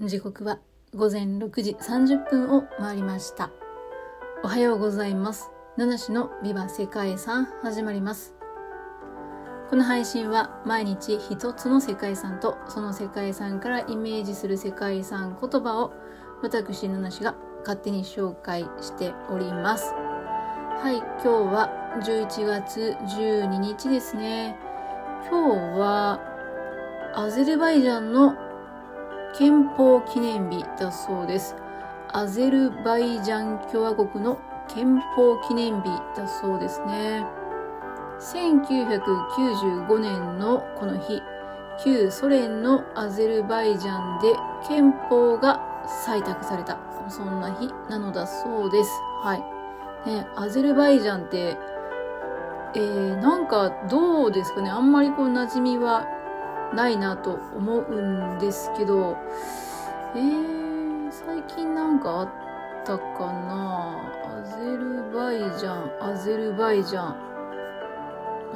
時刻は午前6時30分を回りました。おはようございます。七種のビバ世界遺産始まります。この配信は毎日一つの世界遺産とその世界遺産からイメージする世界遺産言葉を私七種が勝手に紹介しております。はい今日は11月12日ですね。今日はアゼルバイジャンの憲法記念日だそうです。アゼルバイジャン共和国の憲法記念日だそうですね。1995年のこの日、旧ソ連のアゼルバイジャンで憲法が採択された。そんな日なのだそうです。はい。ね、アゼルバイジャンって、えー、なんかどうですかねあんまりこう馴染みはないなと思うんですけど、えー、最近なんかあったかな？アゼルバイジャン、アゼルバイジャン。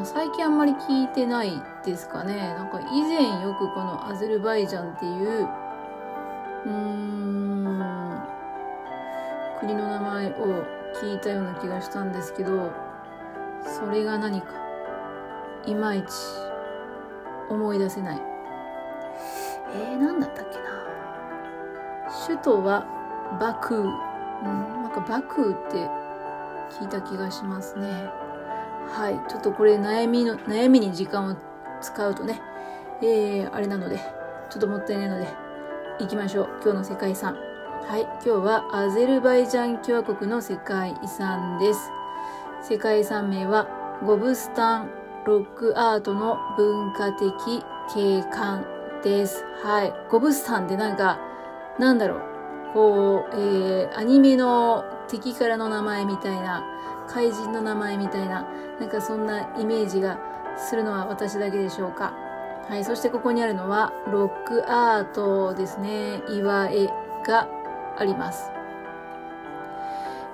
最近あんまり聞いてないですかね。なんか以前よくこのアゼルバイジャンっていう、うーん、国の名前を聞いたような気がしたんですけど、それが何か、いまいち思い出せない。えー、なんだったっけな。首都はバクー。うん、なんかバクーって聞いた気がしますね。はい。ちょっとこれ悩みの、悩みに時間を使うとね、えー、あれなので、ちょっともったいないので、行きましょう。今日の世界遺産。はい。今日はアゼルバイジャン共和国の世界遺産です。世界遺産名はゴブスタンロックアートの文化的景観です。はい。ゴブスタンってなんか、なんだろう。こう、えー、アニメの敵からの名前みたいな、怪人の名前みたいな、なんかそんなイメージがするのは私だけでしょうか。はい。そしてここにあるのは、ロックアートですね。岩絵があります。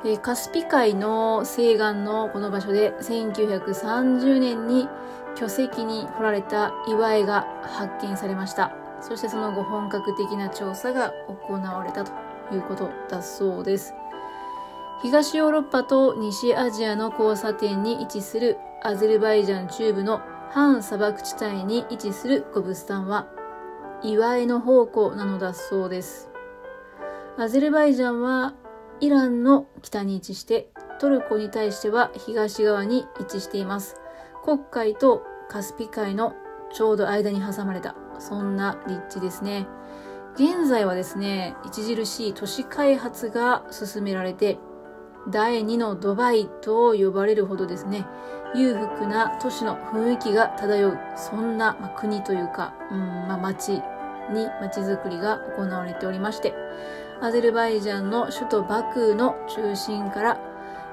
えカスピ海の西岸のこの場所で1930年に巨石に掘られた岩絵が発見されました。そしてその後本格的な調査が行われたということだそうです。東ヨーロッパと西アジアの交差点に位置するアゼルバイジャン中部の反砂漠地帯に位置するゴブスタンは岩絵の宝庫なのだそうです。アゼルバイジャンはイランの北に位置して、トルコに対しては東側に位置しています。黒海とカスピ海のちょうど間に挟まれた、そんな立地ですね。現在はですね、著しい都市開発が進められて、第2のドバイと呼ばれるほどですね、裕福な都市の雰囲気が漂う、そんな、国というか、うんまあ、街に街づくりが行われておりまして、アゼルバイジャンの首都バクーの中心から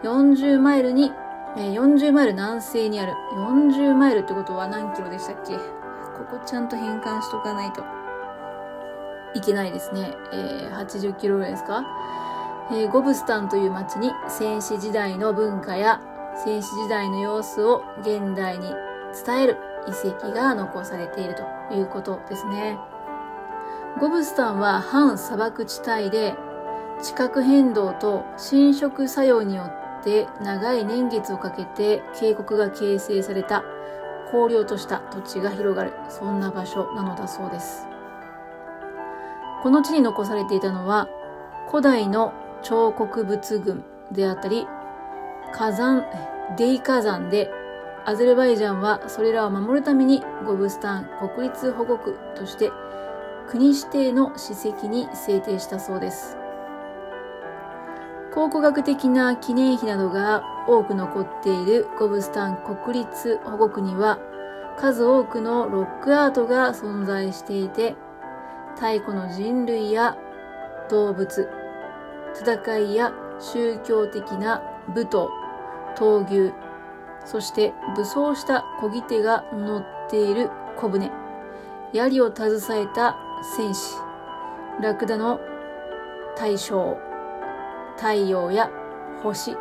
40マイルに、えー、40マイル南西にある40マイルってことは何キロでしたっけ？ここちゃんと変換しとかないといけないですね。えー、80キロぐらいですか、えー、ゴブスタンという町に戦死時代の文化や戦死時代の様子を現代に伝える遺跡が残されているということですね。ゴブスタンは反砂漠地帯で地殻変動と侵食作用によって長い年月をかけて渓谷が形成された荒涼とした土地が広がるそんな場所なのだそうです。この地に残されていたのは古代の彫刻物群であったり火山デイ火山でアゼルバイジャンはそれらを守るためにゴブスタン国立保護区として国指定の史跡に制定したそうです。考古学的な記念碑などが多く残っているゴブスタン国立保護区には数多くのロックアートが存在していて太古の人類や動物、戦いや宗教的な武闘、闘牛、そして武装した小ぎ手が乗っている小舟、槍を携えた戦士、ラクダの対象、太陽や星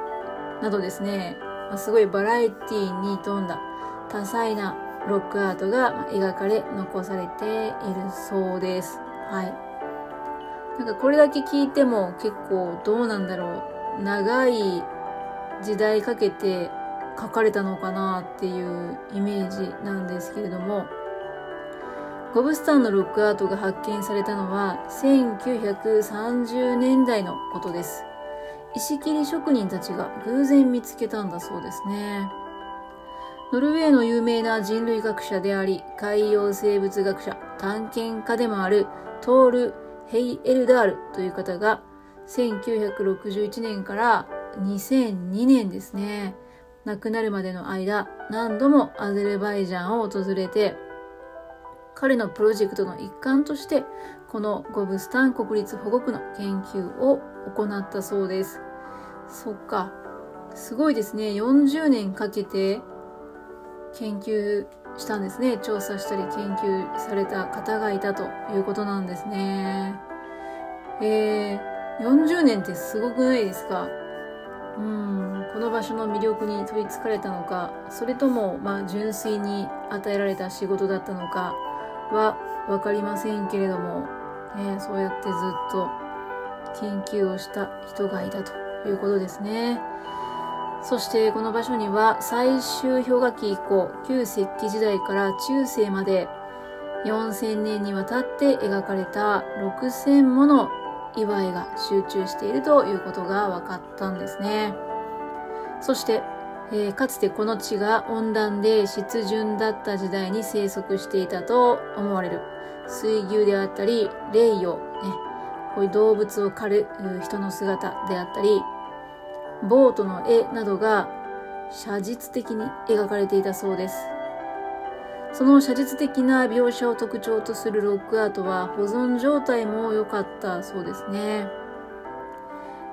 などですね、すごいバラエティに富んだ多彩なロックアートが描かれ残されているそうです。はい。なんかこれだけ聞いても結構どうなんだろう。長い時代かけて書かれたのかなっていうイメージなんですけれども、ゴブスタンのロックアートが発見されたのは1930年代のことです。石切り職人たちが偶然見つけたんだそうですね。ノルウェーの有名な人類学者であり、海洋生物学者、探検家でもあるトール・ヘイエルダールという方が1961年から2002年ですね。亡くなるまでの間、何度もアゼルバイジャンを訪れて、彼のプロジェクトの一環として、このゴブスタン国立保護区の研究を行ったそうです。そっか。すごいですね。40年かけて研究したんですね。調査したり研究された方がいたということなんですね。えー、40年ってすごくないですか？うん、この場所の魅力に取りつかれたのか、それとも、まあ、純粋に与えられた仕事だったのかはわかりませんけれども、ね、そうやってずっと研究をした人がいたということですね。そしてこの場所には最終氷河期以降、旧石器時代から中世まで4000年にわたって描かれた6000もの祝いが集中しているということが分かったんですね。そして、えー、かつてこの地が温暖で湿潤だった時代に生息していたと思われる水牛であったり、霊魚、ね、こういう動物を狩る人の姿であったり、ボートの絵などが写実的に描かれていたそうです。その写実的な描写を特徴とするロックアートは保存状態も良かったそうですね。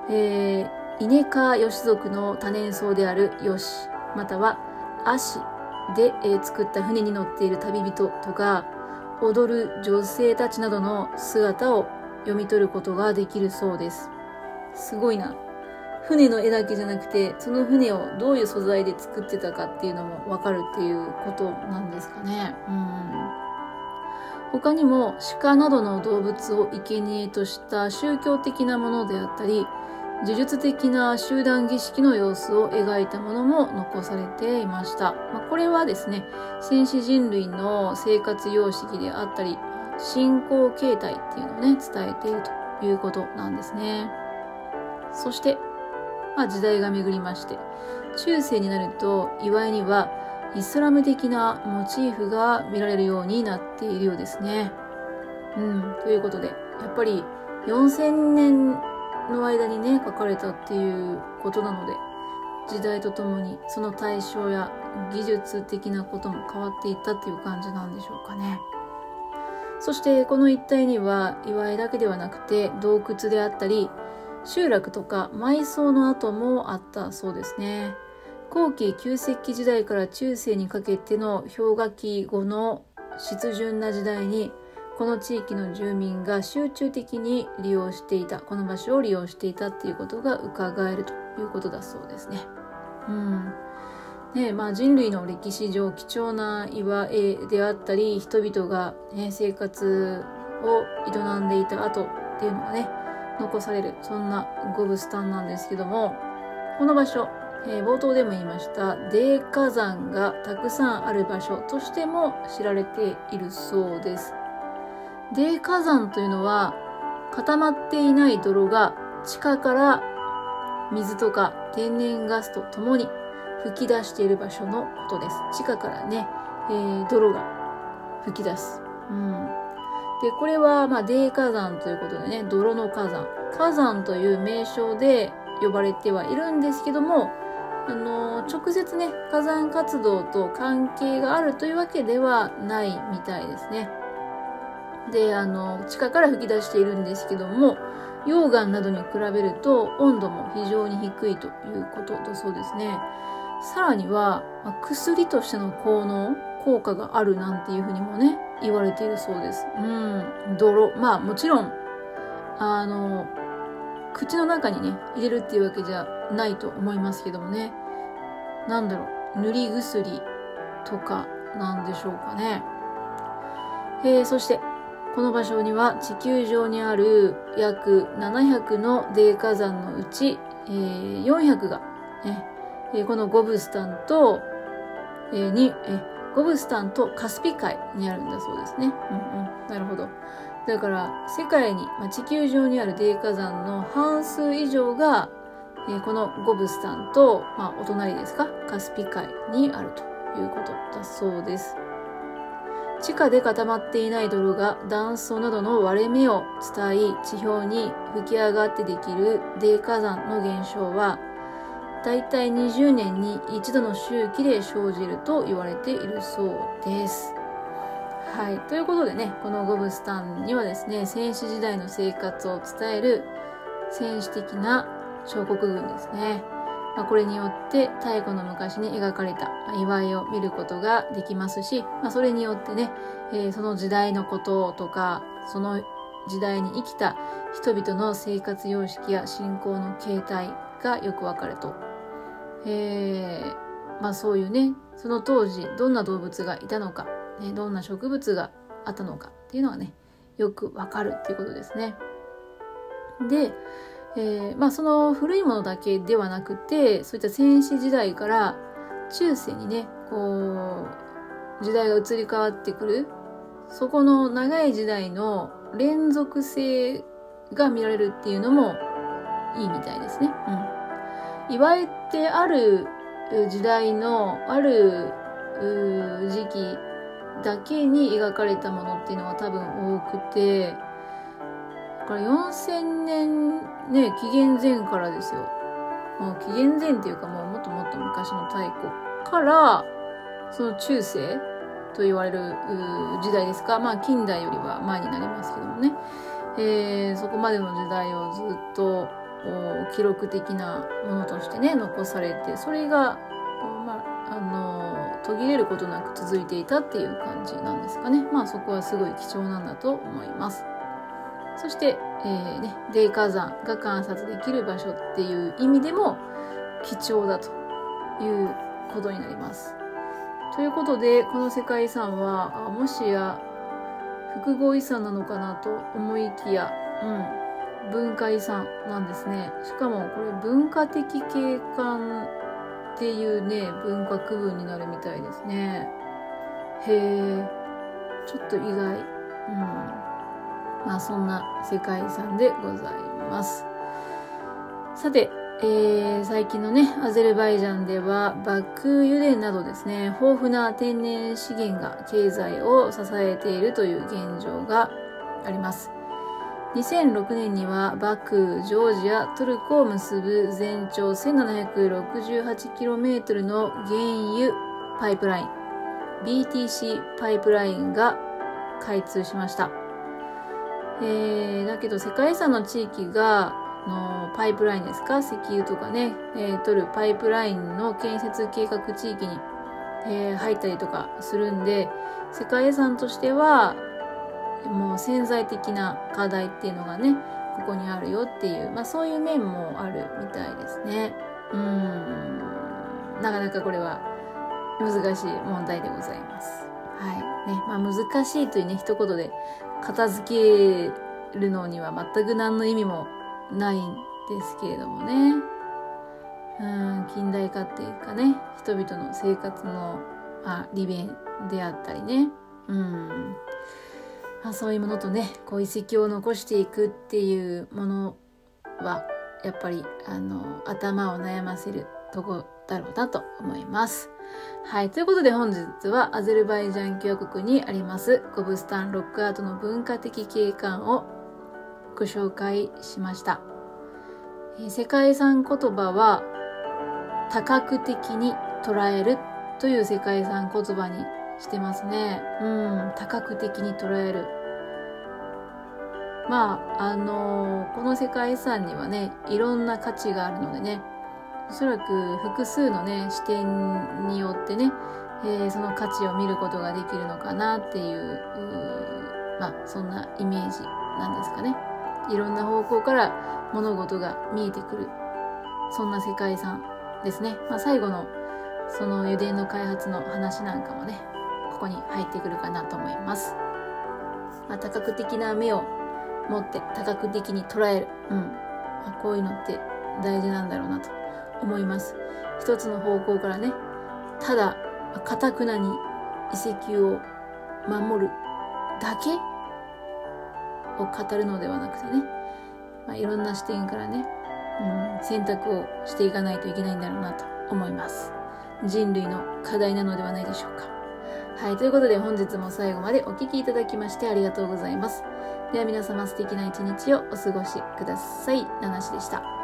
えー、イネ科ヨシ族の多年草であるヨシ、またはアシで、えー、作った船に乗っている旅人とか、踊る女性たちなどの姿を読み取ることができるそうです。すごいな。船の絵だけじゃなくて、その船をどういう素材で作ってたかっていうのもわかるっていうことなんですかね。うん。他にも鹿などの動物を生贄とした宗教的なものであったり、呪術的な集団儀式の様子を描いたものも残されていました。まあ、これはですね、戦士人類の生活様式であったり、信仰形態っていうのをね、伝えているということなんですね。そして、まあ、時代が巡りまして、中世になると祝いにはイスラム的なモチーフが見られるようになっているようですね。うん、ということで、やっぱり4000年の間にね、書かれたっていうことなので、時代とともにその対象や技術的なことも変わっていったっていう感じなんでしょうかね。そしてこの一帯には祝いだけではなくて洞窟であったり集落とか埋葬の跡もあったそうですね。後期旧石器時代から中世にかけての氷河期後の湿潤な時代にこの地域の住民が集中的に利用していたこの場所を利用していたっていうことが伺えるということだそうですね。うんねまあ、人類の歴史上貴重な岩絵であったり人々が、ね、生活を営んでいた後っていうのがね残されるそんなゴブスタンなんですけどもこの場所、えー、冒頭でも言いました泥火山がたくさんある場所としても知られているそうです泥火山というのは固まっていない泥が地下から水とか天然ガスとともに吹き出している場所のことです。地下からね、えー、泥が吹き出す。うん。で、これは、まあ、泥火山ということでね、泥の火山。火山という名称で呼ばれてはいるんですけども、あのー、直接ね、火山活動と関係があるというわけではないみたいですね。で、あの、地下から吹き出しているんですけども、溶岩などに比べると温度も非常に低いということだそうですね。さらには、ま薬としての効能、効果があるなんていうふうにもね、言われているそうです。うん、泥。まあもちろん、あの、口の中にね、入れるっていうわけじゃないと思いますけどもね。なんだろう、塗り薬とかなんでしょうかね。えー、そして、この場所には地球上にある約700の泥火山のうち、えー、400が、ねえ、このゴブスタンと、えー、に、え、ゴブスタンとカスピ海にあるんだそうですね。うんうん。なるほど。だから世界に、まあ、地球上にある泥火山の半数以上が、えー、このゴブスタンと、まあ、お隣ですか？カスピ海にあるということだそうです。地下で固まっていない泥が断層などの割れ目を伝い地表に吹き上がってできる泥火山の現象はだいたい20年に一度の周期で生じると言われているそうです。はい。ということでね、このゴブスタンにはですね、戦死時代の生活を伝える戦士的な彫刻群ですね。まあ、これによって太古の昔に描かれた祝いを見ることができますし、まあ、それによってね、えー、その時代のこととか、その時代に生きた人々の生活様式や信仰の形態がよくわかると。えー、まあそういうね、その当時どんな動物がいたのか、ね、どんな植物があったのかっていうのがね、よくわかるっていうことですね。で、えー、まあその古いものだけではなくてそういった戦死時代から中世にねこう時代が移り変わってくるそこの長い時代の連続性が見られるっていうのもいいみたいですね。うん。祝いってある時代のある時期だけに描かれたものっていうのが多分多くてだ、から4000年ね、紀元前からですよ。もう紀元前っていうかもうもっともっと昔の太古から、その中世と言われる時代ですか。まあ近代よりは前になりますけどもね。えー、そこまでの時代をずっと記録的なものとしてね、残されて、それが、まあ、あの、途切れることなく続いていたっていう感じなんですかね。まあそこはすごい貴重なんだと思います。そして、えー、ね、泥火山が観察できる場所っていう意味でも貴重だということになります。ということで、この世界遺産は、もしや複合遺産なのかなと思いきや、うん、文化遺産なんですね。しかもこれ文化的景観っていうね、文化区分になるみたいですね。へえ、ちょっと意外。うんまあそんな世界遺産でございます。さて、えー、最近のね、アゼルバイジャンでは、バック油田などですね、豊富な天然資源が経済を支えているという現状があります。2006年にはバク、ジョージア、トルコを結ぶ全長 1768km の原油パイプライン、BTC パイプラインが開通しました。えー、だけど世界遺産の地域が、のパイプラインですか？石油とかね、えー、取るパイプラインの建設計画地域に、えー、入ったりとかするんで、世界遺産としては、もう潜在的な課題っていうのがね、ここにあるよっていう、まあそういう面もあるみたいですね。うん。なかなかこれは難しい問題でございます。はい。ね。まあ難しいというね、一言で片付けるのには全く何の意味もないんですけれどもね。うん、近代化っていうかね、人々の生活の、まあ、利便であったりね。うん。まあ、そういうものとね、こう遺跡を残していくっていうものは、やっぱり、あの、頭を悩ませるとこだろうなと思います。はい。ということで本日はアゼルバイジャン共和国にありますゴブスタンロックアートの文化的景観をご紹介しました。えー、世界遺産言葉は多角的に捉えるという世界遺産言葉にしてますね。うん、多角的に捉える。まあ、あのー、この世界遺産にはね、いろんな価値があるのでね、おそらく複数のね視点によってね、えー、その価値を見ることができるのかなっていうまあそんなイメージなんですかねいろんな方向から物事が見えてくるそんな世界遺産ですね、まあ、最後のその油田の開発の話なんかもねここに入ってくるかなと思いますまあ、多角的な目を持って多角的に捉える。うん。まあ、こういうのって大事なんだろうなと思います。一つの方向からね、ただ、かたくなに遺跡を守るだけを語るのではなくてね、まあ、いろんな視点からね、うん、選択をしていかないといけないんだろうなと思います。人類の課題なのではないでしょうか。はい、ということで本日も最後までお聴きいただきましてありがとうございます。では皆様素敵な一日をお過ごしください。ナナシでした。